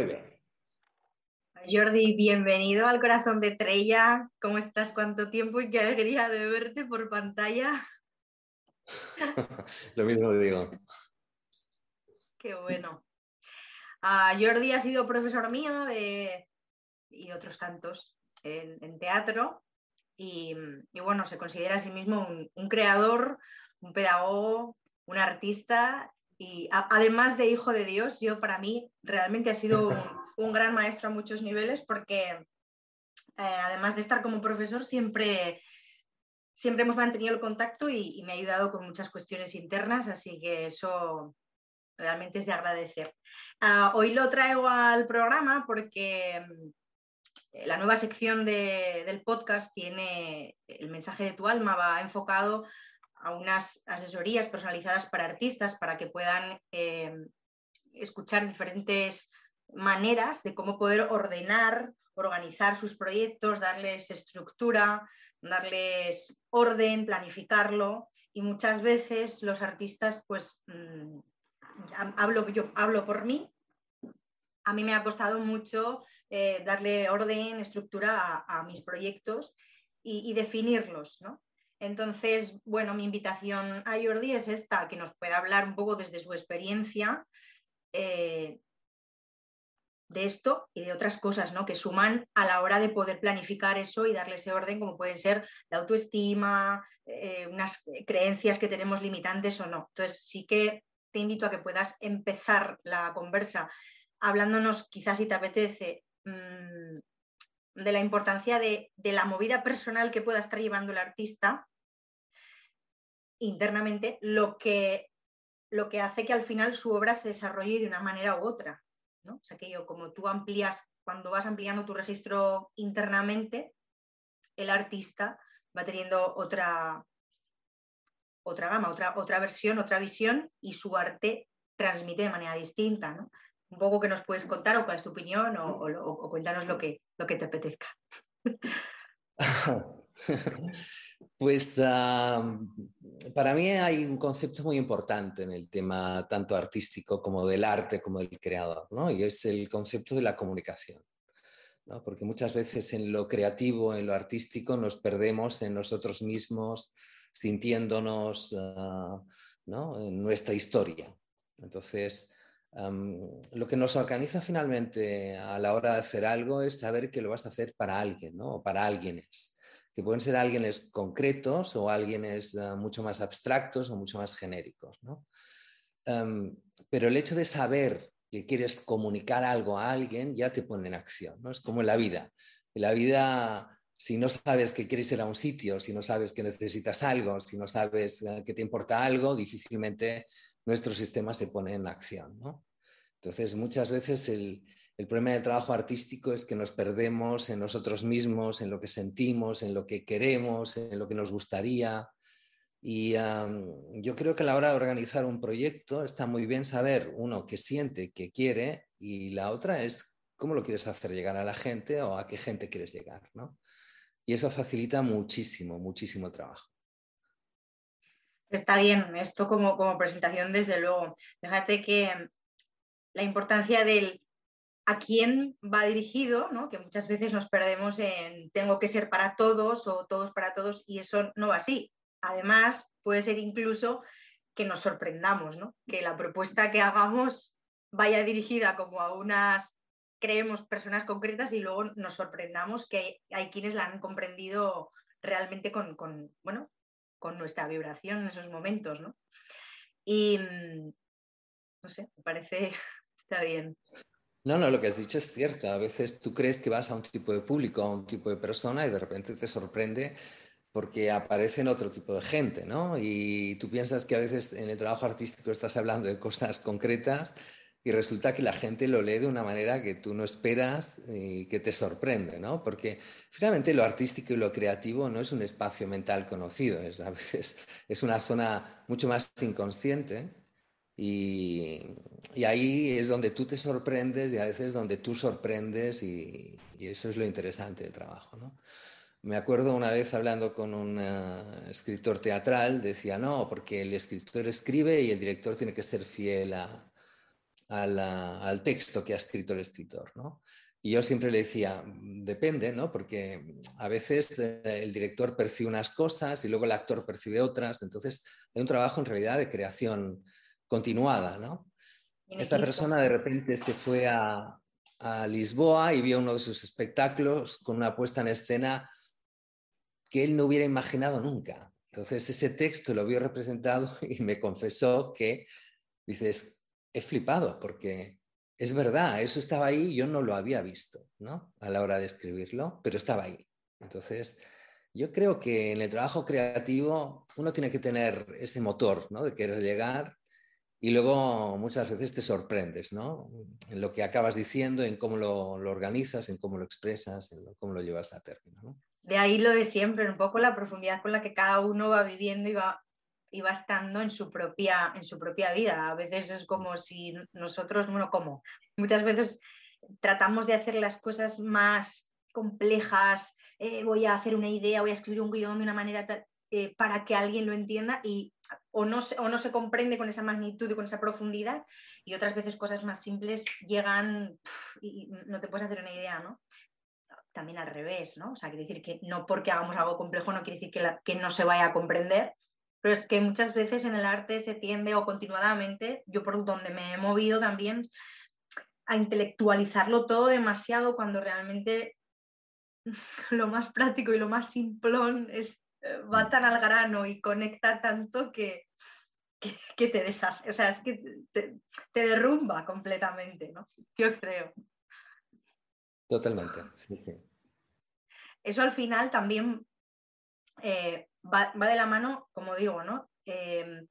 Muy bien. Jordi, bienvenido al corazón de Trella. ¿Cómo estás? ¿Cuánto tiempo y qué alegría de verte por pantalla? Lo mismo digo. Qué bueno. Ah, Jordi ha sido profesor mío de, y otros tantos en, teatro y, bueno, se considera a sí mismo un, creador, un pedagogo, un artista y además de hijo de Dios, yo para mí realmente ha sido un, gran maestro a muchos niveles porque eh, además de estar como profesor siempre siempre hemos mantenido el contacto y, me ha ayudado con muchas cuestiones internas, así que eso realmente es de agradecer. Ah, hoy lo traigo al programa porque mm, la nueva sección del podcast tiene el mensaje de tu alma, va enfocado a unas asesorías personalizadas para artistas para que puedan eh, escuchar diferentes maneras de cómo poder ordenar, organizar sus proyectos, darles estructura, darles orden, planificarlo. Y muchas veces los artistas, pues, mm, hablo, yo hablo por mí, a mí me ha costado mucho eh, darle orden, estructura a, mis proyectos y, definirlos, Entonces, bueno, mi invitación a Jordi es esta, que nos pueda hablar un poco desde su experiencia eh, de esto y de otras cosas, ¿no? Que suman a la hora de poder planificar eso y darle ese orden, como pueden ser la autoestima, eh, unas creencias que tenemos limitantes o no. Entonces, sí que te invito a que puedas empezar la conversa hablándonos, quizás si te apetece, mm, de la importancia de, de la movida personal que pueda estar llevando el artista internamente, lo que, lo que hace que al final su obra se desarrolle de una manera u otra. O sea que yo, como tú amplías, cuando vas ampliando tu registro internamente, el artista va teniendo otra, otra gama, otra, otra versión, otra visión y su arte transmite de manera distinta. ¿no? Un poco que nos puedes contar o cuál es tu opinión o, cuéntanos lo que, lo que te apetezca. Pues para mí hay un concepto muy importante en el tema tanto artístico como del arte como del creador, ¿no? y es el concepto de la comunicación. ¿no? Porque muchas veces en lo creativo, en lo artístico, nos perdemos en nosotros mismos, sintiéndonos ah, ¿no? en nuestra historia. Entonces, lo que nos organiza finalmente a la hora de hacer algo es saber que lo vas a hacer para alguien, ¿no? o para alguienes que pueden ser alguienes concretos o alguienes uh, mucho más abstractos o mucho más genéricos. ¿no? Pero el hecho de saber que quieres comunicar algo a alguien ya te pone en acción. ¿no? Es como en la vida. En la vida, si no sabes que quieres ir a un sitio, si no sabes que necesitas algo, si no sabes uh, que te importa algo, difícilmente nuestro sistema se pone en acción. ¿no? Entonces, muchas veces el, el problema del trabajo artístico es que nos perdemos en nosotros mismos, en lo que sentimos, en lo que queremos, en lo que nos gustaría. Y yo creo que a la hora de organizar un proyecto está muy bien saber, uno, qué siente, qué quiere, y la otra es cómo lo quieres hacer llegar a la gente o a qué gente quieres llegar. ¿no? Y eso facilita muchísimo, muchísimo trabajo. Está bien, esto como, como presentación, desde luego. Fíjate que la importancia del a quién va dirigido, que muchas veces nos perdemos en tengo que ser para todos o todos para todos y eso no va así. Además, puede ser incluso que nos sorprendamos, que la propuesta que hagamos vaya dirigida como a unas, creemos, personas concretas y luego nos sorprendamos que hay, quienes la han comprendido realmente con, bueno, con nuestra vibración en esos momentos. Y mm, no sé, me parece, está bien. No, no, lo que has dicho es cierto. A veces tú crees que vas a un tipo de público, a un tipo de persona y de repente te sorprende porque aparecen otro tipo de gente, ¿no? Y tú piensas que a veces en el trabajo artístico estás hablando de cosas concretas y resulta que la gente lo lee de una manera que tú no esperas y que te sorprende, ¿no? Porque finalmente lo artístico y lo creativo no es un espacio mental conocido, es, a veces es una zona mucho más inconsciente y, ahí es donde tú te sorprendes y a veces donde tú sorprendes y, eso es lo interesante del trabajo. ¿no? Me acuerdo una vez hablando con un eh, escritor teatral, decía, no, porque el escritor escribe y el director tiene que ser fiel a, al texto que ha escrito el escritor. ¿no? Y yo siempre le decía, depende, ¿no? Porque a veces eh, el director percibe unas cosas y luego el actor percibe otras. Entonces hay un trabajo en realidad de creación continuada, ¿no? Esta persona de repente se fue a, a Lisboa y vio uno de sus espectáculos con una puesta en escena que él no hubiera imaginado nunca. Entonces ese texto lo vio representado y me confesó que, dices, he flipado porque es verdad, eso estaba ahí, yo no lo había visto, ¿no? A la hora de escribirlo, pero estaba ahí. Entonces, yo creo que en el trabajo creativo uno tiene que tener ese motor, ¿no? De querer llegar y luego muchas veces te sorprendes, ¿no? En lo que acabas diciendo, en cómo lo, organizas, en cómo lo expresas, en cómo lo llevas a término, ¿no? De ahí lo de siempre, un poco la profundidad con la que cada uno va viviendo y va y va estando en su, propia, en su propia vida. A veces es como si nosotros, bueno, como muchas veces tratamos de hacer las cosas más complejas, eh, voy a hacer una idea, voy a escribir un guion de una manera eh, para que alguien lo entienda y o no, se, o no se comprende con esa magnitud y con esa profundidad y otras veces cosas más simples llegan y no te puedes hacer una idea, ¿no? También al revés, ¿no? O sea, quiere decir que no porque hagamos algo complejo no quiere decir que, que no se vaya a comprender, pero es que muchas veces en el arte se tiende o continuadamente, yo por donde me he movido también, a intelectualizarlo todo demasiado cuando realmente lo más práctico y lo más simplón es, eh, va tan al grano y conecta tanto que, que, te deshace, o sea, es que te, derrumba completamente, ¿no? Yo creo. Totalmente, sí, sí. Eso al final también eh, va, de la mano, como digo, ¿no? Em,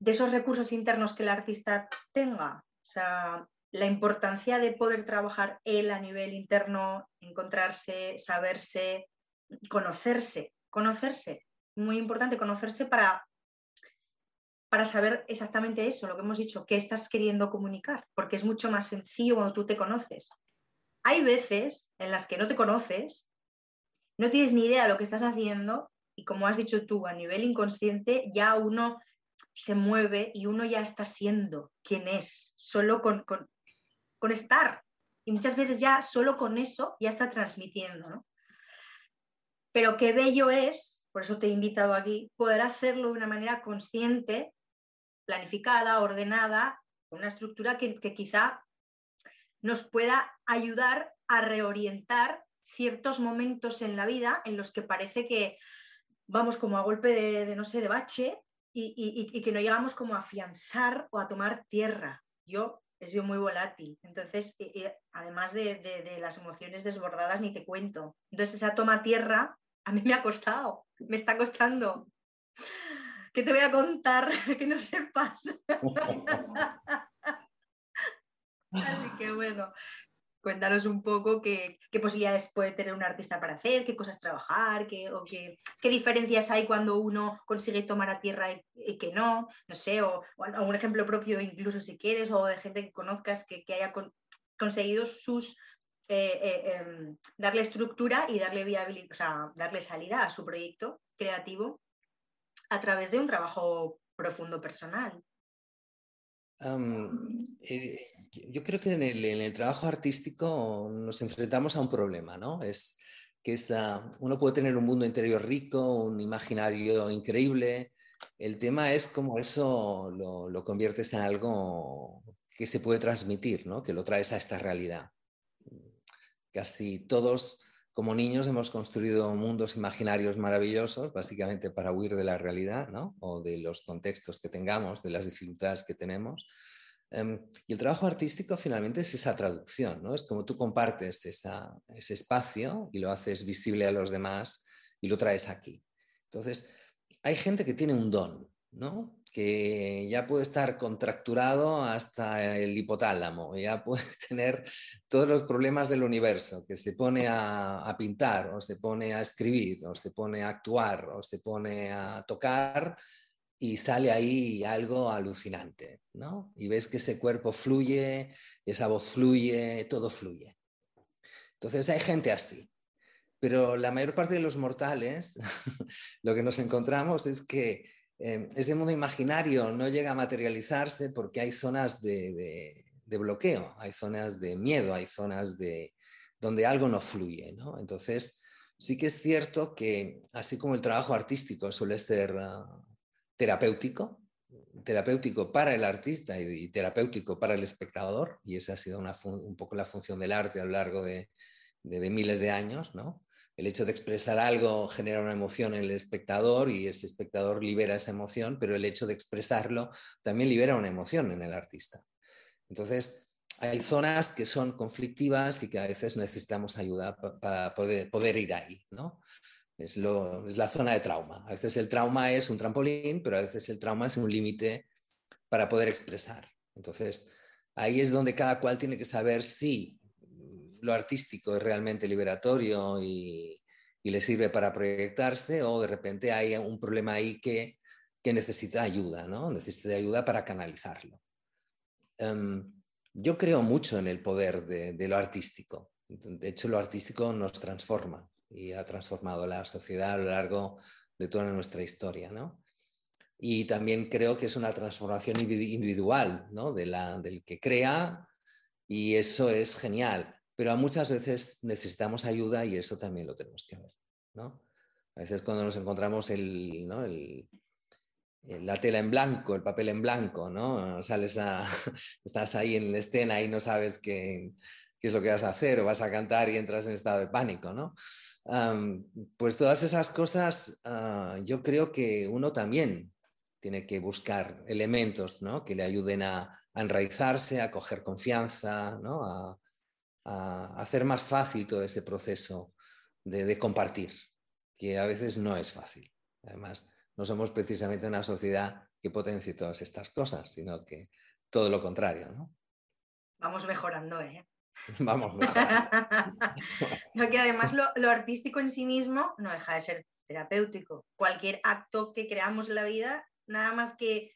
de esos recursos internos que el artista tenga. O sea, la importancia de poder trabajar él a nivel interno, encontrarse, saberse, conocerse, conocerse. Muy importante conocerse para, para saber exactamente eso, lo que hemos dicho, qué estás queriendo comunicar, porque es mucho más sencillo cuando tú te conoces. Hay veces en las que no te conoces, no tienes ni idea de lo que estás haciendo y como has dicho tú, a nivel inconsciente ya uno se mueve y uno ya está siendo quien es, solo con, con, estar. Y muchas veces ya solo con eso ya está transmitiendo. Pero qué bello es, por eso te he invitado aquí, poder hacerlo de una manera consciente, planificada, ordenada, una estructura que, que quizá nos pueda ayudar a reorientar ciertos momentos en la vida en los que parece que vamos como a golpe de, no sé, de bache y, que no llegamos como a afianzar o a tomar tierra. Yo he sido muy volátil, entonces, además de, las emociones desbordadas, ni te cuento. Entonces, esa toma tierra a mí me ha costado, me está costando. ¿Qué te voy a contar que no sepas? Así que bueno, Cuéntanos un poco qué, posibilidades puede tener un artista para hacer, qué cosas trabajar, qué, o qué, diferencias hay cuando uno consigue tomar a tierra y, que no, no sé, o, un ejemplo propio incluso si quieres, o de gente que conozcas que, haya conseguido sus eh, eh, em, darle estructura y darle viabilidad, o sea, darle salida a su proyecto creativo a través de un trabajo profundo personal. Eh, yo creo que en el, trabajo artístico nos enfrentamos a un problema, ¿no? Es que es, uno puede tener un mundo interior rico, un imaginario increíble. El tema es cómo eso lo, lo conviertes en algo que se puede transmitir, ¿no? Que lo traes a esta realidad. Casi todos como niños hemos construido mundos imaginarios maravillosos, básicamente para huir de la realidad, ¿no? O de los contextos que tengamos, de las dificultades que tenemos. Em, y el trabajo artístico finalmente es esa traducción, ¿no? Es como tú compartes ese espacio y lo haces visible a los demás y lo traes aquí. Entonces, hay gente que tiene un don, ¿no? Que ya puede estar contracturado hasta el hipotálamo, ya puede tener todos los problemas del universo, que se pone a, a, pintar o se pone a escribir o se pone a actuar o se pone a tocar y sale ahí algo alucinante, ¿no? Y ves que ese cuerpo fluye, esa voz fluye, todo fluye. Entonces hay gente así. Pero la mayor parte de los mortales, lo que nos encontramos es que eh, ese mundo imaginario no llega a materializarse porque hay zonas de, bloqueo, hay zonas de miedo, hay zonas de, donde algo no fluye. ¿no? Entonces, sí que es cierto que así como el trabajo artístico suele ser ah, terapéutico, terapéutico para el artista y, terapéutico para el espectador, y esa ha sido un poco la función del arte a lo largo de, de miles de años, ¿no? El hecho de expresar algo genera una emoción en el espectador y ese espectador libera esa emoción, pero el hecho de expresarlo también libera una emoción en el artista. Entonces, hay zonas que son conflictivas y que a veces necesitamos ayuda para poder, ir ahí, ¿no? Es, la zona de trauma. A veces el trauma es un trampolín, pero a veces el trauma es un límite para poder expresar. Entonces, ahí es donde cada cual tiene que saber si lo artístico es realmente liberatorio y, le sirve para proyectarse o de repente hay un problema ahí que, necesita ayuda, ¿no? Necesita ayuda para canalizarlo. Em, yo creo mucho en el poder de, lo artístico. De hecho, lo artístico nos transforma y ha transformado la sociedad a lo largo de toda nuestra historia, ¿no? Y también creo que es una transformación individual, ¿no? De la, del que crea y eso es genial pero muchas veces necesitamos ayuda y eso también lo tenemos que ver. ¿no? A veces cuando nos encontramos el, ¿no? el, la tela en blanco, el papel en blanco, ¿no? Sales a, estás ahí en la escena y no sabes qué, qué, es lo que vas a hacer o vas a cantar y entras en estado de pánico, ¿no? pues todas esas cosas ah, yo creo que uno también tiene que buscar elementos ¿no? que le ayuden a, enraizarse, a coger confianza, ¿no? a, a hacer más fácil todo ese proceso de, compartir, que a veces no es fácil. Además, no somos precisamente una sociedad que potencie todas estas cosas, sino que todo lo contrario, ¿no? Vamos mejorando, ¿eh? Vamos mejorando. que además lo, lo, artístico en sí mismo no deja de ser terapéutico. Cualquier acto que creamos en la vida, nada más que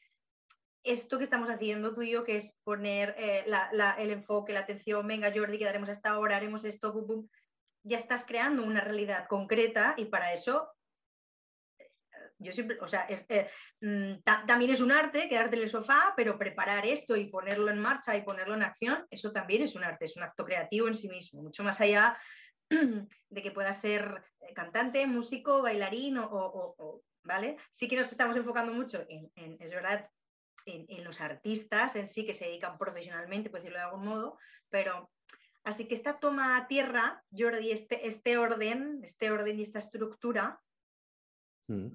esto que estamos haciendo tú y yo, que es poner eh, el enfoque, la atención, venga Jordi, quedaremos hasta ahora, haremos esto, ya estás creando una realidad concreta y para eso, eh, yo siempre, o sea, eh, mm, también es un arte quedarte en el sofá, pero preparar esto y ponerlo en marcha y ponerlo en acción, eso también es un arte, es un acto creativo en sí mismo, mucho más allá de que pueda ser cantante, músico, bailarín o, ¿vale? Sí que nos estamos enfocando mucho en es verdad, en, los artistas en sí que se dedican profesionalmente, por decirlo de algún modo, pero así que esta toma a tierra, Jordi, este, este orden, este orden y esta estructura, mm.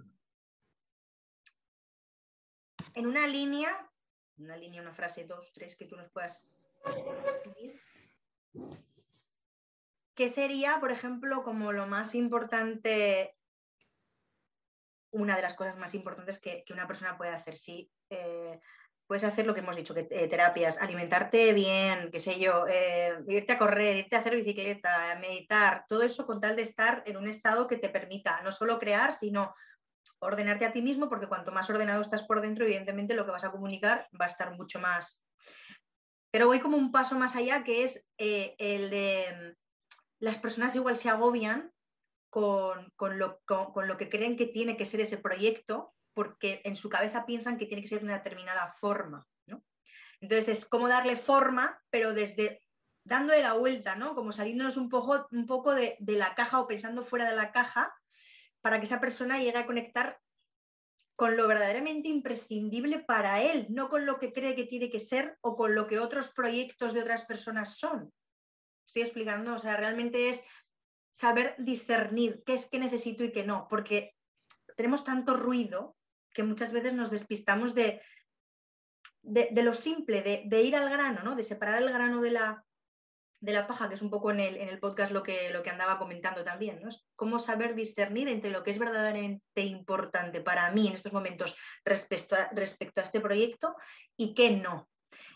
en una línea, una línea, una frase, dos, tres, que tú nos puedas. ¿Qué sería, por ejemplo, como lo más importante una de las cosas más importantes que, una persona puede hacer. Si eh, puedes hacer lo que hemos dicho, que eh, terapias, alimentarte bien, qué sé yo, eh, irte a correr, irte a hacer bicicleta, meditar, todo eso con tal de estar en un estado que te permita no solo crear, sino ordenarte a ti mismo, porque cuanto más ordenado estás por dentro, evidentemente lo que vas a comunicar va a estar mucho más. Pero voy como un paso más allá, que es el de las personas igual se agobian con, lo, que creen que tiene que ser ese proyecto, porque en su cabeza piensan que tiene que ser de una determinada forma. Entonces es como darle forma, pero desde dándole la vuelta, ¿no? Como saliéndonos un poco, un poco de, la caja o pensando fuera de la caja para que esa persona llegue a conectar con lo verdaderamente imprescindible para él, no con lo que cree que tiene que ser o con lo que otros proyectos de otras personas son. Estoy explicando, o sea, realmente es saber discernir qué es que necesito y qué no, porque tenemos tanto ruido que muchas veces nos despistamos de, de, lo simple, de, ir al grano, ¿no? de separar el grano de la, de la paja, que es un poco en el, en el podcast lo que, lo que andaba comentando también, ¿no? Es cómo saber discernir entre lo que es verdaderamente importante para mí en estos momentos respecto a, respecto a este proyecto y qué no.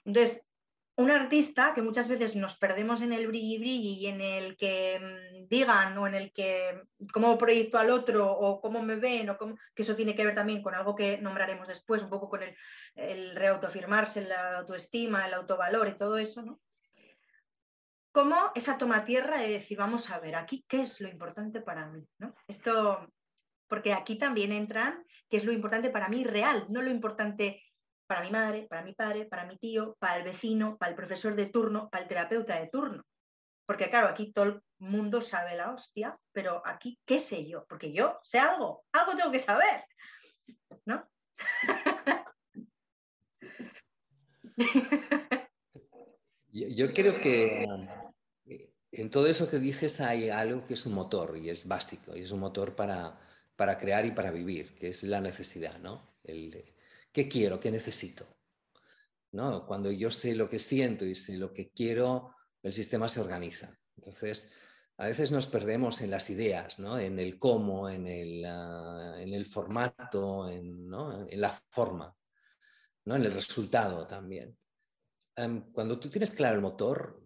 Entonces, un artista que muchas veces nos perdemos en el brilli brilli y en el que mm, digan o en el que cómo proyecto al otro o cómo me ven o cómo, que eso tiene que ver también con algo que nombraremos después, un poco con el, el reautofirmarse, la autoestima, el autovalor y todo eso, ¿no? Cómo esa toma tierra de decir, vamos a ver, aquí, ¿qué es lo importante para mí? Esto porque aquí también entran, que es lo importante para mí real, no lo importante para mi madre, para mi padre, para mi tío, para el vecino, para el profesor de turno, para el terapeuta de turno. Porque claro, aquí todo el mundo sabe la hostia, pero aquí, ¿qué sé yo? Porque yo sé algo, algo tengo que saber, ¿no? Yo, creo que eh, en todo eso que dices hay algo que es un motor y es básico, y es un motor para, para crear y para vivir, que es la necesidad, ¿no? El, ¿Qué quiero? ¿Qué necesito? ¿No? Cuando yo sé lo que siento y sé lo que quiero, el sistema se organiza. Entonces, a veces nos perdemos en las ideas, ¿no? en el cómo, en el, ah, en el formato, en, en, la forma, ¿no? en el resultado también. cuando tú tienes claro el motor,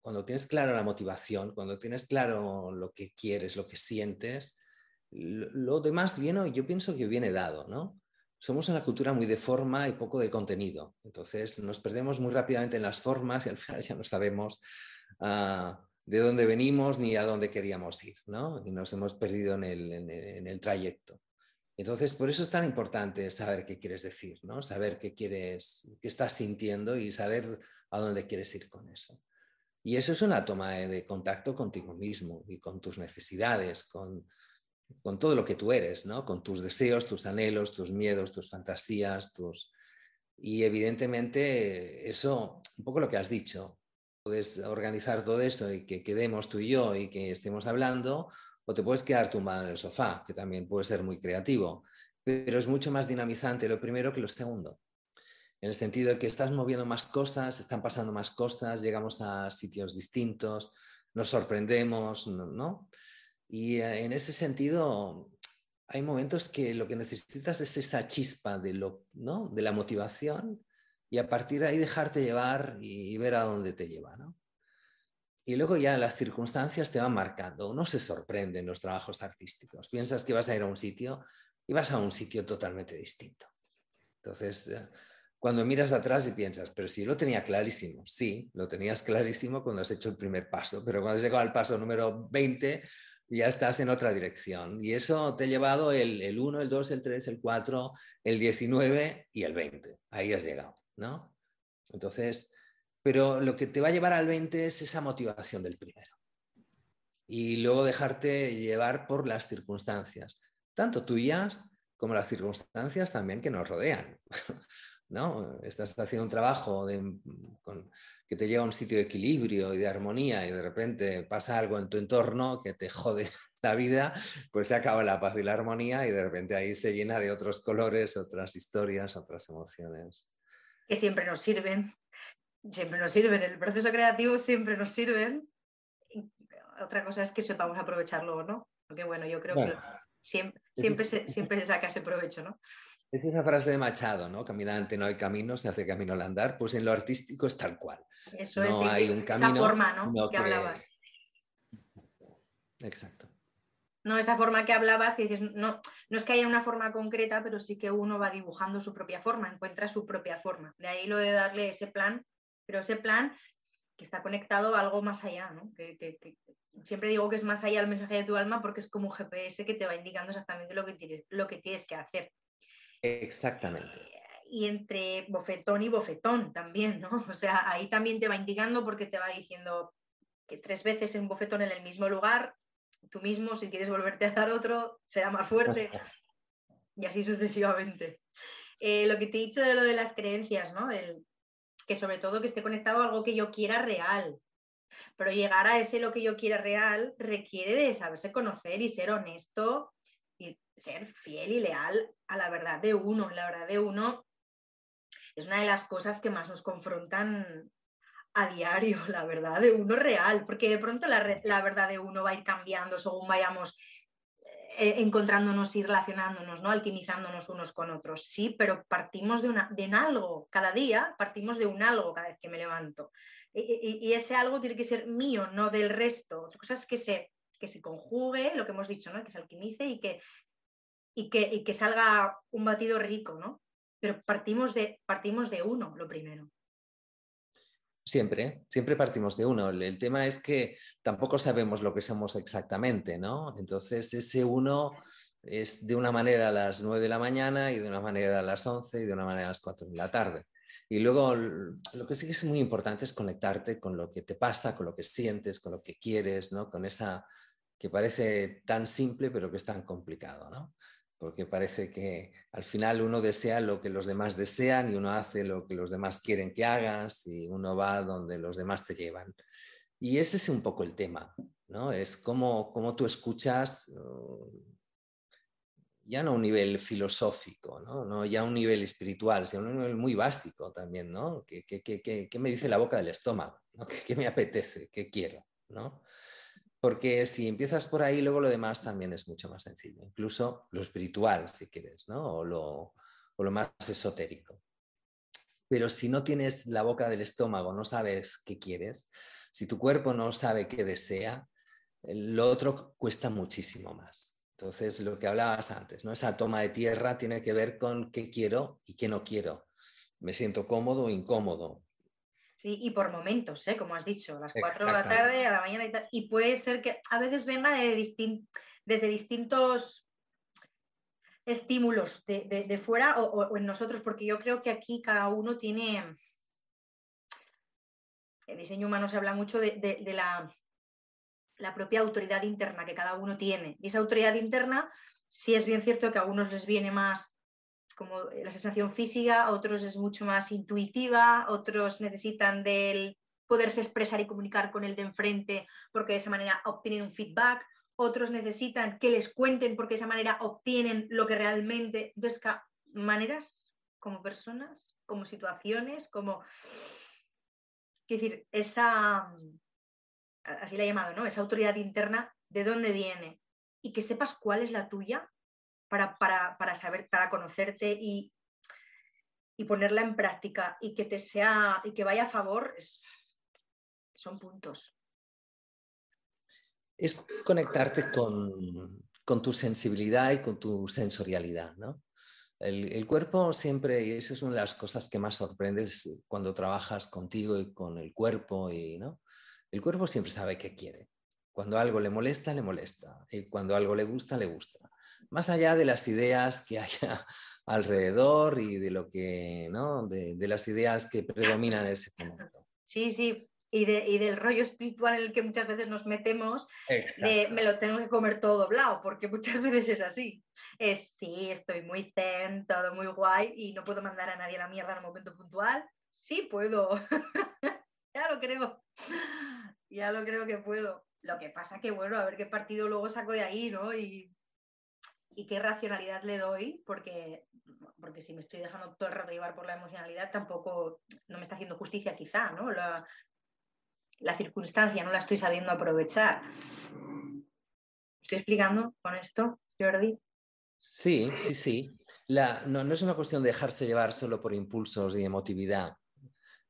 cuando tienes claro la motivación, cuando tienes claro lo que quieres, lo que sientes, lo, lo demás viene, yo pienso que viene dado, ¿no? Somos una cultura muy de forma y poco de contenido. Entonces nos perdemos muy rápidamente en las formas y al final ya no sabemos ah, de dónde venimos ni a dónde queríamos ir, ¿no? Y nos hemos perdido en el, trayecto. Entonces, por eso es tan importante saber qué quieres decir, ¿no? Saber qué quieres, qué estás sintiendo y saber a dónde quieres ir con eso. Y eso es una toma de contacto contigo mismo y con tus necesidades, con, con todo lo que tú eres, ¿no? Con tus deseos, tus anhelos, tus miedos, tus fantasías, tus... Y evidentemente eso, un poco lo que has dicho, puedes organizar todo eso y que quedemos tú y yo y que estemos hablando, o te puedes quedar tumbado en el sofá, que también puede ser muy creativo, pero es mucho más dinamizante lo primero que lo segundo. En el sentido de que estás moviendo más cosas, están pasando más cosas, llegamos a sitios distintos, nos sorprendemos, ¿no? Y eh, en ese sentido, hay momentos que lo que necesitas es esa chispa de, lo, ¿no? de la motivación y a partir de ahí dejarte llevar y, ver a dónde te lleva. ¿no? Y luego ya las circunstancias te van marcando. Uno se sorprende en los trabajos artísticos. Piensas que vas a ir a un sitio y vas a un sitio totalmente distinto. Entonces, eh, cuando miras atrás y piensas, pero si lo tenía clarísimo, sí, lo tenías clarísimo cuando has hecho el primer paso, pero cuando has llegado al paso número 20, ya estás en otra dirección. Y eso te ha llevado el, el 1, el 2, el 3, el 4, el 19 y el 20. Ahí has llegado, ¿no? Entonces, pero lo que te va a llevar al 20 es esa motivación del primero. Y luego dejarte llevar por las circunstancias, tanto tuyas como las circunstancias también que nos rodean. ¿no? Estás haciendo un trabajo que te lleva a un sitio de equilibrio y de armonía y de repente pasa algo en tu entorno que te jode la vida, pues se acaba la paz y la armonía y de repente ahí se llena de otros colores, otras historias, otras emociones. Que siempre nos sirven, siempre nos sirven, el proceso creativo siempre nos sirven. Otra cosa es que sepamos aprovecharlo no, porque bueno, yo creo que siempre, siempre, se, siempre se saca ese provecho, ¿no? Es esa frase de Machado, ¿no? Caminante no hay camino, se hace camino al andar. Pues en lo artístico es tal cual. Eso no hay un camino. Esa forma, ¿no? que, hablabas. Exacto. No, esa forma que hablabas, que dices, no, no es que haya una forma concreta, pero sí que uno va dibujando su propia forma, encuentra su propia forma. De ahí lo de darle ese plan, pero ese plan que está conectado a algo más allá, ¿no? Que, siempre digo que es más allá el mensaje de tu alma porque es como un GPS que te va indicando exactamente lo que tienes, lo que, tienes que hacer. Exactamente. Y entre bofetón y bofetón también, ¿no? O sea, ahí también te va indicando porque te va diciendo que tres veces en bofetón en el mismo lugar, tú mismo, si quieres volverte a dar otro, será más fuerte. y así sucesivamente. Eh, lo que te he dicho de lo de las creencias, ¿no? que sobre todo que esté conectado a algo que yo quiera real. Pero llegar a ese lo que yo quiera real requiere de saberse conocer y ser honesto ser fiel y leal a la verdad de uno. La verdad de uno es una de las cosas que más nos confrontan a diario, la verdad de uno real, porque de pronto la, verdad de uno va a ir cambiando según vayamos eh, encontrándonos y relacionándonos, ¿no? alquimizándonos unos con otros. Sí, pero partimos de, una, de un algo, cada día partimos de un algo cada vez que me levanto. Y, y, ese algo tiene que ser mío, no del resto. Otra cosa es que se, que se conjugue, lo que hemos dicho, ¿no? que se alquimice y que, y que, que salga un batido rico, ¿no? Pero partimos de, partimos de uno, lo primero. Siempre, siempre partimos de uno. El tema es que tampoco sabemos lo que somos exactamente, ¿no? Entonces, ese uno es de una manera a las 9 de la mañana y de una manera a las 11 y de una manera a las 4 de la tarde. Y luego lo que sí que es muy importante es conectarte con lo que te pasa, con lo que sientes, con lo que quieres, ¿no? Con esa que parece tan simple pero que es tan complicado, ¿no? Porque parece que al final uno desea lo que los demás desean y uno hace lo que los demás quieren que hagas y uno va donde los demás te llevan. Y ese es un poco el tema, ¿no? Es cómo, cómo tú escuchas ya no a un nivel filosófico, ¿no? ¿no? ya a un nivel espiritual, sino a un nivel muy básico también, ¿no? ¿Qué, qué, me dice la boca del estómago? ¿no? ¿Qué, me apetece? ¿Qué quiero? ¿no? Porque si empiezas por ahí, luego lo demás también es mucho más sencillo, incluso lo espiritual, si quieres, ¿no? o, lo, o lo más esotérico. Pero si no tienes la boca del estómago, no sabes qué quieres, si tu cuerpo no sabe qué desea, lo otro cuesta muchísimo más. Entonces, lo que hablabas antes, ¿no? esa toma de tierra tiene que ver con qué quiero y qué no quiero. Me siento cómodo o incómodo. Sí, y por momentos, ¿eh? como has dicho, a las 4 de la tarde, a la mañana y tal. Y puede ser que a veces venga desde distintos estímulos de, fuera o, en nosotros, porque yo creo que aquí cada uno tiene. El diseño humano se habla mucho de la la propia autoridad interna que cada uno tiene. Y esa autoridad interna, sí es bien cierto que a algunos les viene más como la sensación física, otros es mucho más intuitiva, otros necesitan del poderse expresar y comunicar con el de enfrente porque de esa manera obtienen un feedback, otros necesitan que les cuenten porque de esa manera obtienen lo que realmente, entonces, maneras como personas, como situaciones, como... Es decir, esa, así la he llamado, ¿no? Esa autoridad interna, ¿de dónde viene? Y que sepas cuál es la tuya para, para, saber, para conocerte y, y, ponerla en práctica y que te sea y que vaya a favor, son puntos. Es conectarte con, con, tu sensibilidad y con tu sensorialidad, ¿no? El, el, cuerpo siempre, y esa es una de las cosas que más sorprendes cuando trabajas contigo y con el cuerpo, y, ¿no? El cuerpo siempre sabe qué quiere. Cuando algo le molesta, le molesta. Y cuando algo le gusta, le gusta. Más allá de las ideas que haya alrededor y de lo que, ¿no? De, las ideas que predominan en ese momento. Sí, sí. Y, del rollo espiritual en el que muchas veces nos metemos, me lo tengo que comer todo doblado, porque muchas veces es así. Es sí, estoy muy zen, todo muy guay y no puedo mandar a nadie a la mierda en un momento puntual. Sí puedo. ya lo creo ya lo creo que puedo. Lo que pasa que, bueno, a ver qué partido luego saco de ahí, ¿no? Y, qué racionalidad le doy, porque, porque si me estoy dejando todo el rato llevar por la emocionalidad, tampoco no me está haciendo justicia quizá, ¿no? La, circunstancia no la estoy sabiendo aprovechar. ¿Estoy explicando con esto, Jordi? Sí, sí, sí. La, no, no, es una cuestión de dejarse llevar solo por impulsos y emotividad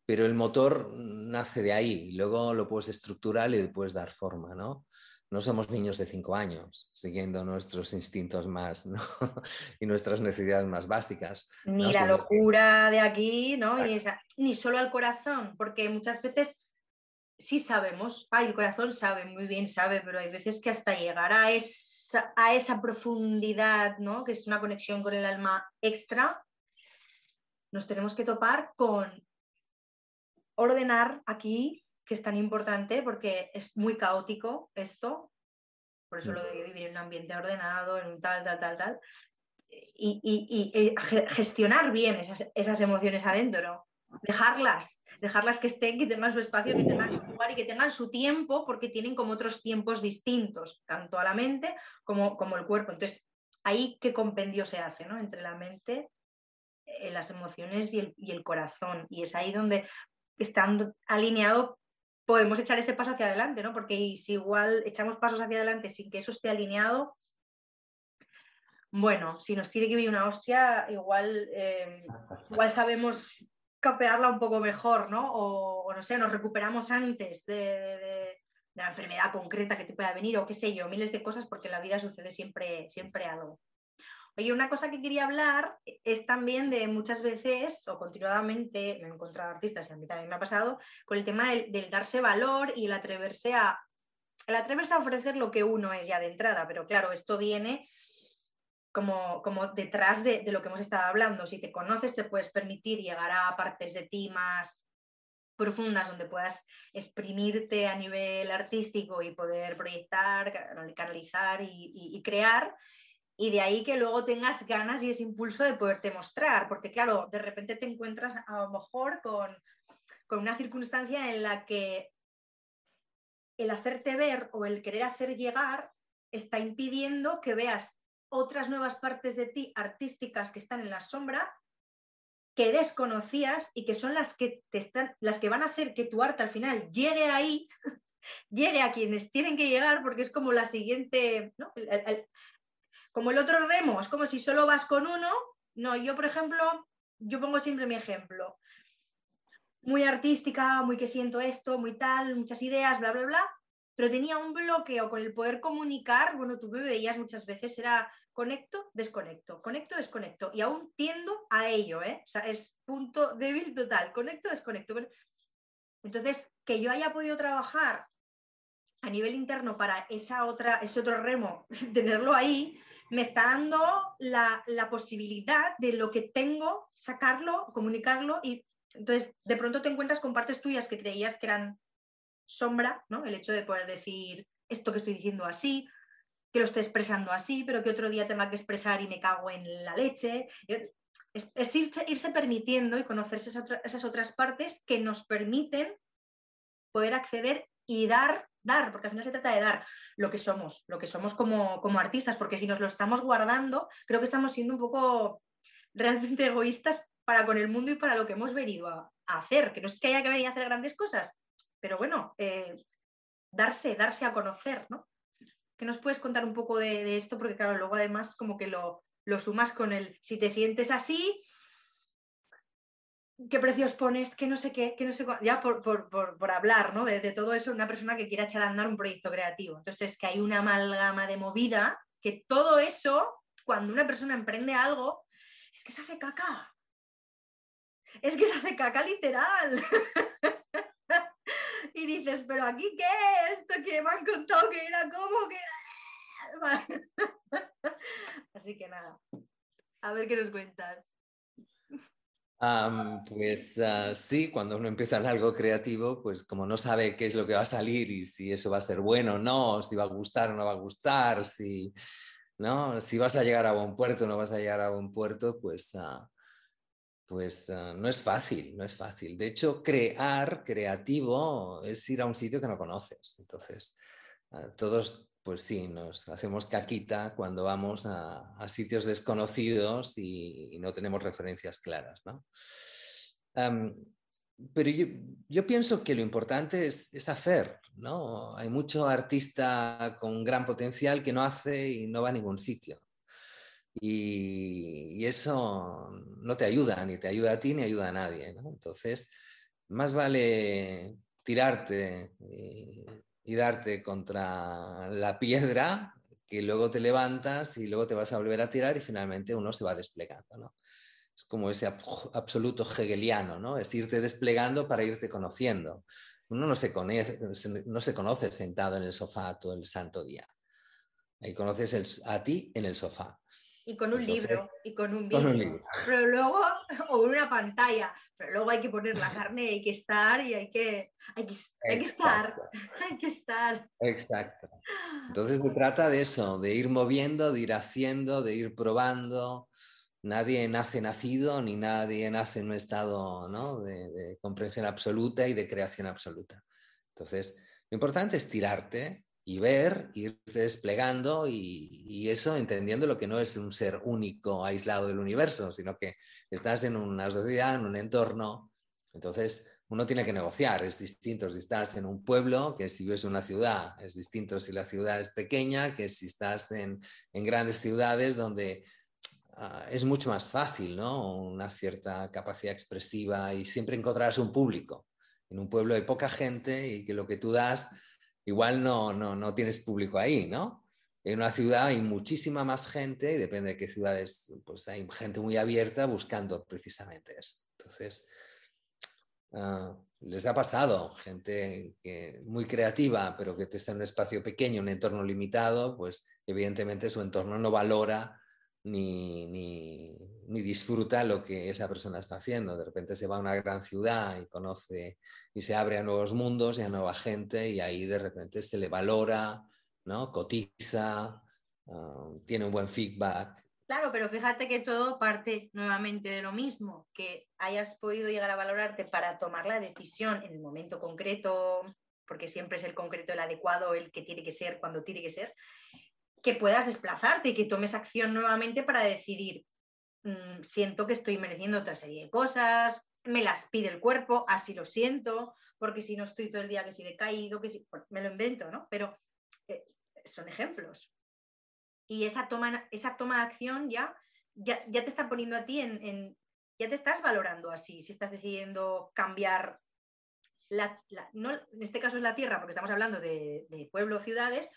pero el motor nace de ahí, y luego lo puedes estructurar y le puedes dar forma, ¿no? No somos niños de cinco años, siguiendo nuestros instintos más y nuestras necesidades más básicas. Ni la locura de aquí, ¿no? ni solo al corazón, porque muchas veces sí sabemos, ay, el corazón sabe, muy bien sabe, pero hay veces que hasta llegar a esa, a esa profundidad, ¿no? Que es una conexión con el alma extra, nos tenemos que topar con ordenar aquí, que es tan importante porque es muy caótico esto, por eso lo de vivir en un ambiente ordenado, en un tal, tal, tal, tal, y, eh, gestionar bien esas, emociones adentro, dejarlas, dejarlas que estén, que tengan su espacio, que tengan su lugar y que tengan su tiempo, porque tienen como otros tiempos distintos, tanto a la mente como, como el cuerpo. Entonces, ahí qué compendio se hace, ¿no? Entre la mente, eh, las emociones y el, y el, corazón. Y es ahí donde estando alineado, podemos echar ese paso hacia adelante, ¿no? Porque si igual echamos pasos hacia adelante sin que eso esté alineado, bueno, si nos tiene que venir una hostia, igual, eh, igual sabemos capearla un poco mejor, ¿no? O, no sé, nos recuperamos antes de, la enfermedad concreta que te pueda venir, o qué sé yo, miles de cosas, porque en la vida sucede siempre, siempre algo. Oye, una cosa que quería hablar es también de muchas veces o continuadamente, me he encontrado artistas y a mí también me ha pasado, con el tema del, darse valor y el atreverse a, el atreverse a ofrecer lo que uno es ya de entrada, pero claro, esto viene como, como detrás de, de, lo que hemos estado hablando. Si te conoces, te puedes permitir llegar a partes de ti más profundas donde puedas exprimirte a nivel artístico y poder proyectar, canalizar y, crear. Y de ahí que luego tengas ganas y ese impulso de poderte mostrar, porque claro, de repente te encuentras a lo mejor con, con una circunstancia en la que el hacerte ver o el querer hacer llegar está impidiendo que veas otras nuevas partes de ti artísticas que están en la sombra que desconocías y que son las que, te están, las que van a hacer que tu arte al final llegue ahí, llegue a quienes tienen que llegar, porque es como la siguiente, como el otro remo, es como si solo vas con uno. No, yo por ejemplo, yo pongo siempre mi ejemplo. Muy artística, muy que siento esto, muy tal, muchas ideas, bla, bla, bla pero tenía un bloqueo con el poder comunicar, bueno, tú me veías muchas veces, era conecto, desconecto, conecto, desconecto, y aún tiendo a ello, ¿eh? O sea, es punto débil total, conecto, desconecto. Entonces, que yo haya podido trabajar a nivel interno para esa otra, ese otro remo, tenerlo ahí, me está dando la, la posibilidad de lo que tengo, sacarlo, comunicarlo y entonces de pronto te encuentras con partes tuyas que creías que eran sombra, ¿no? El hecho de poder decir esto que estoy diciendo así, que lo estoy expresando así, pero que otro día tenga que expresar y me cago en la leche. Es, irse, permitiendo y conocerse esas, otras partes que nos permiten poder acceder y dar, dar, porque al final se trata de dar lo que somos, lo que somos como, como artistas, porque si nos lo estamos guardando, creo que estamos siendo un poco realmente egoístas para con el mundo y para lo que hemos venido a, hacer, que no es que haya que venir a hacer grandes cosas, pero bueno, eh, darse, darse a conocer, ¿no? ¿Qué nos puedes contar un poco de, esto? Porque claro, luego además como que lo, sumas con el, si te sientes así, qué precios pones, qué no sé qué, qué no sé ya por, hablar ¿no? de, de, todo eso, una persona que quiera echar a andar un proyecto creativo. Entonces, que hay una amalgama de movida, que todo eso, cuando una persona emprende algo, es que se hace caca. Es que se hace caca literal. y dices, pero aquí qué, esto que me han contado que era como que... Así que nada, a ver qué nos cuentas. Pues ah, sí, cuando uno empieza en algo creativo, pues como no sabe qué es lo que va a salir y si eso va a ser bueno o no, si va a gustar o no va a gustar, si, ¿no? si vas a llegar a buen puerto o no vas a llegar a buen puerto, pues uh, pues ah, no es fácil, no es fácil. De hecho, crear, creativo, es ir a un sitio que no conoces. Entonces, ah, todos, pues sí, nos hacemos caquita cuando vamos a, sitios desconocidos y, no tenemos referencias claras, ¿no? pero yo, pienso que lo importante es, hacer, ¿no? Hay mucho artista con gran potencial que no hace y no va a ningún sitio. Y, eso no te ayuda, ni te ayuda a ti, ni ayuda a nadie. Entonces, más vale tirarte y, darte contra la piedra que luego te levantas y luego te vas a volver a tirar y finalmente uno se va desplegando. Es como ese absoluto hegeliano, ¿no? es irte desplegando para irte conociendo. Uno no se, conoce, no se conoce sentado en el sofá todo el santo día. Ahí conoces a ti en el sofá y con un libro y con un vídeo. Pero luego, o una pantalla, pero luego hay que poner la carne, hay que estar y hay que, hay que, hay que estar, hay que estar. Exacto. Entonces se trata de eso, de ir moviendo, de ir haciendo, de ir probando. Nadie nace nacido, ni nadie nace en un estado ¿no? de, de comprensión absoluta y de creación absoluta. Entonces, lo importante es tirarte, y ver, irte desplegando y, eso entendiendo lo que no es un ser único, aislado del universo, sino que estás en una sociedad, en un entorno. Entonces, uno tiene que negociar, es distinto si estás en un pueblo que si vives en una ciudad, es distinto si la ciudad es pequeña que si estás en, grandes ciudades donde ah, es mucho más fácil, ¿no? Una cierta capacidad expresiva y siempre encontrarás un público. En un pueblo hay poca gente y que lo que tú das igual no, no, no tienes público ahí, ¿no? En una ciudad hay muchísima más gente y depende de qué ciudades, pues hay gente muy abierta buscando precisamente eso. Entonces, ah, les ha pasado gente muy creativa, pero que está en un espacio pequeño, un entorno limitado, pues evidentemente su entorno no valora ni, ni, disfruta lo que esa persona está haciendo. De repente se va a una gran ciudad y conoce y se abre a nuevos mundos y a nueva gente y ahí de repente se le valora, ¿no? cotiza, ah, tiene un buen feedback. Claro, pero fíjate que todo parte nuevamente de lo mismo, que hayas podido llegar a valorarte para tomar la decisión en el momento concreto, porque siempre es el concreto el adecuado, el que tiene que ser cuando tiene que ser, que puedas desplazarte y que tomes acción nuevamente para decidir, mm, siento que estoy mereciendo otra serie de cosas, me las pide el cuerpo, así lo siento, porque si no estoy todo el día que si decaído, que si, me lo invento, ¿no? Pero son ejemplos. Y esa toma, esa toma de acción ya, ya, te está poniendo a ti en, ya te estás valorando así, si estás decidiendo cambiar la, no, en este caso es la tierra, porque estamos hablando de, de pueblos, ciudades,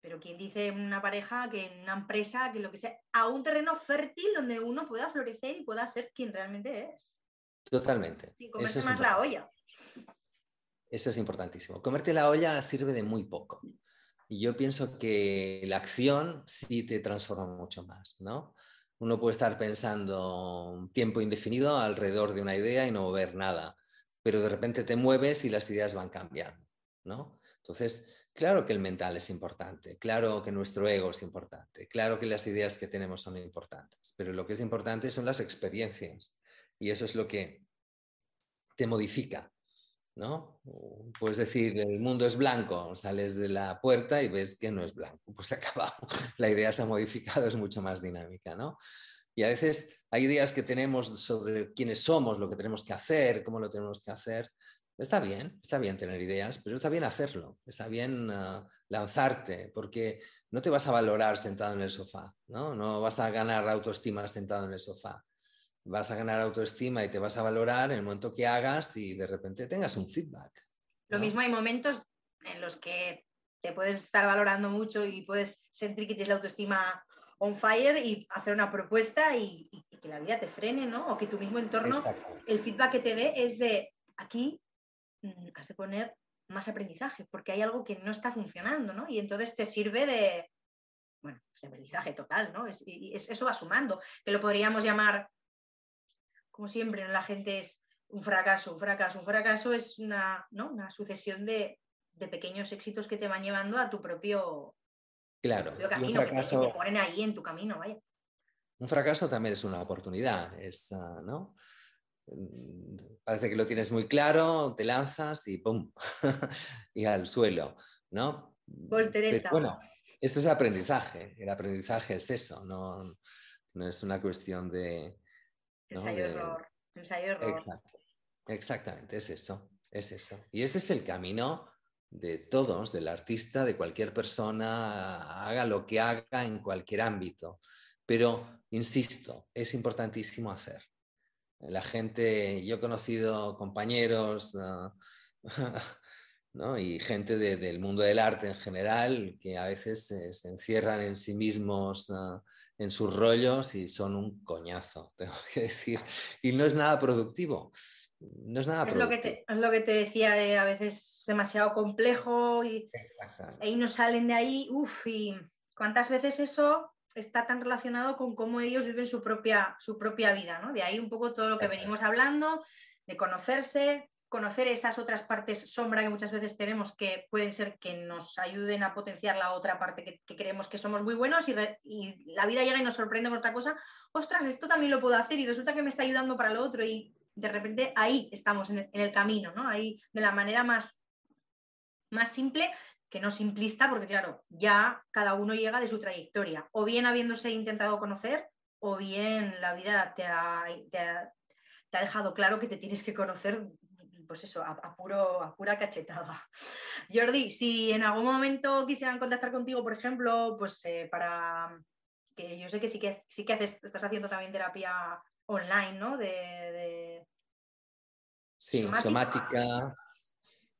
pero ¿quién dice en una pareja, que en una empresa, que lo que sea, a un terreno fértil donde uno pueda florecer y pueda ser quien realmente es? Totalmente. Sin comerse más la olla. Eso es importantísimo. Comerte la olla sirve de muy poco. Yo pienso que la acción sí te transforma mucho más, ¿no? Uno puede estar pensando un tiempo indefinido alrededor de una idea y no ver nada, pero de repente te mueves y las ideas van cambiando, ¿no? Entonces, Claro que el mental es importante, claro que nuestro ego es importante, claro que las ideas que tenemos son importantes, pero lo que es importante son las experiencias y eso es lo que te modifica, ¿no? Puedes decir, el mundo es blanco, sales de la puerta y ves que no es blanco, pues se ha acabado, la idea se ha modificado, es mucho más dinámica, ¿no? Y a veces hay ideas que tenemos sobre quiénes somos, lo que tenemos que hacer, cómo lo tenemos que hacer, Está bien, está bien tener ideas, pero está bien hacerlo, está bien ah, lanzarte, porque no te vas a valorar sentado en el sofá, ¿no? No vas a ganar autoestima sentado en el sofá. Vas a ganar autoestima y te vas a valorar en el momento que hagas y de repente tengas un feedback. Lo mismo hay momentos en los que te puedes estar valorando mucho y puedes sentir que tienes la autoestima on fire y hacer una propuesta y, que la vida te frene, ¿no? O que tu mismo entorno, el feedback que te dé es de aquí Mm, has de poner más aprendizaje, porque hay algo que no está funcionando, ¿no? Y entonces te sirve de, bueno, pues aprendizaje total, ¿no? y eso va sumando, que lo podríamos llamar, como siempre, la gente es un fracaso, un fracaso, un fracaso es una, una sucesión de, pequeños éxitos que te van llevando a tu propio, claro, camino, fracaso, que te, ponen ahí en tu camino, vaya. Un fracaso también es una oportunidad, es, ah, ¿no? Parece que lo tienes muy claro, te lanzas y ¡pum! y al suelo, ¿no? bueno, esto es aprendizaje, el aprendizaje es eso, no, no es una cuestión de... Ensayo error, ensayo error. Exactamente, es eso, es eso. Y ese es el camino de todos, del artista, de cualquier persona, haga lo que haga en cualquier ámbito. Pero, insisto, es importantísimo hacer. La gente, yo he conocido compañeros y gente del mundo del arte en general que a veces se, encierran en sí mismos, en sus rollos y son un coñazo, tengo que decir. Y no es nada productivo. No es nada es Lo que te, es lo que te decía, de a veces demasiado complejo y, y no salen de ahí. Uf, y cuántas veces eso está tan relacionado con cómo ellos viven su propia, su propia vida, ¿no? De ahí un poco todo lo que venimos hablando, de conocerse, conocer esas otras partes sombra que muchas veces tenemos que pueden ser que nos ayuden a potenciar la otra parte que, creemos que somos muy buenos y, la vida llega y nos sorprende con otra cosa, ostras, esto también lo puedo hacer y resulta que me está ayudando para lo otro y de repente ahí estamos en el, camino, ¿no? Ahí de la manera más, más simple, que no simplista, porque claro, ya cada uno llega de su trayectoria, o bien habiéndose intentado conocer, o bien la vida te ha, dejado claro que te tienes que conocer, pues eso, a, puro, a pura cachetada. Jordi, si en algún momento quisieran contactar contigo, por ejemplo, pues eh, para que yo sé que sí que sí que haces, estás haciendo también terapia online, ¿no? De, Sí, somática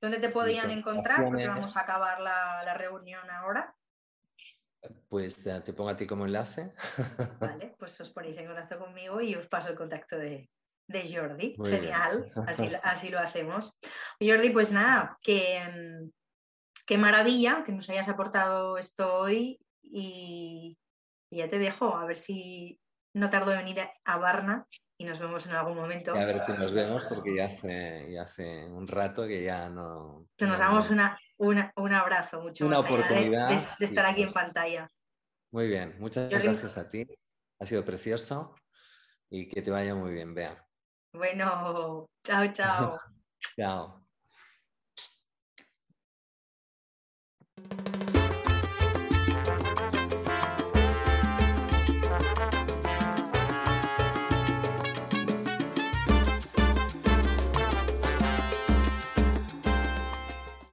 ¿Dónde te podían encontrar? Porque vamos a acabar la, reunión ahora. Pues te pongo a ti como enlace. Vale, pues os ponéis en contacto conmigo y os paso el contacto de, Jordi. Genial, así, lo hacemos. Jordi, pues nada, que, qué maravilla que nos hayas aportado esto hoy y, Y ya te dejo, a ver si no tardo en venir a Varna y nos vemos en algún momento. a ver si nos vemos porque ya hace, ya hace un rato que ya no... Que nos damos una, un abrazo mucho una oportunidad de, estar aquí en pantalla. Muy bien, muchas gracias a ti. Ha sido precioso y que te vaya muy bien, Bea. Bueno, chao, chao. chao.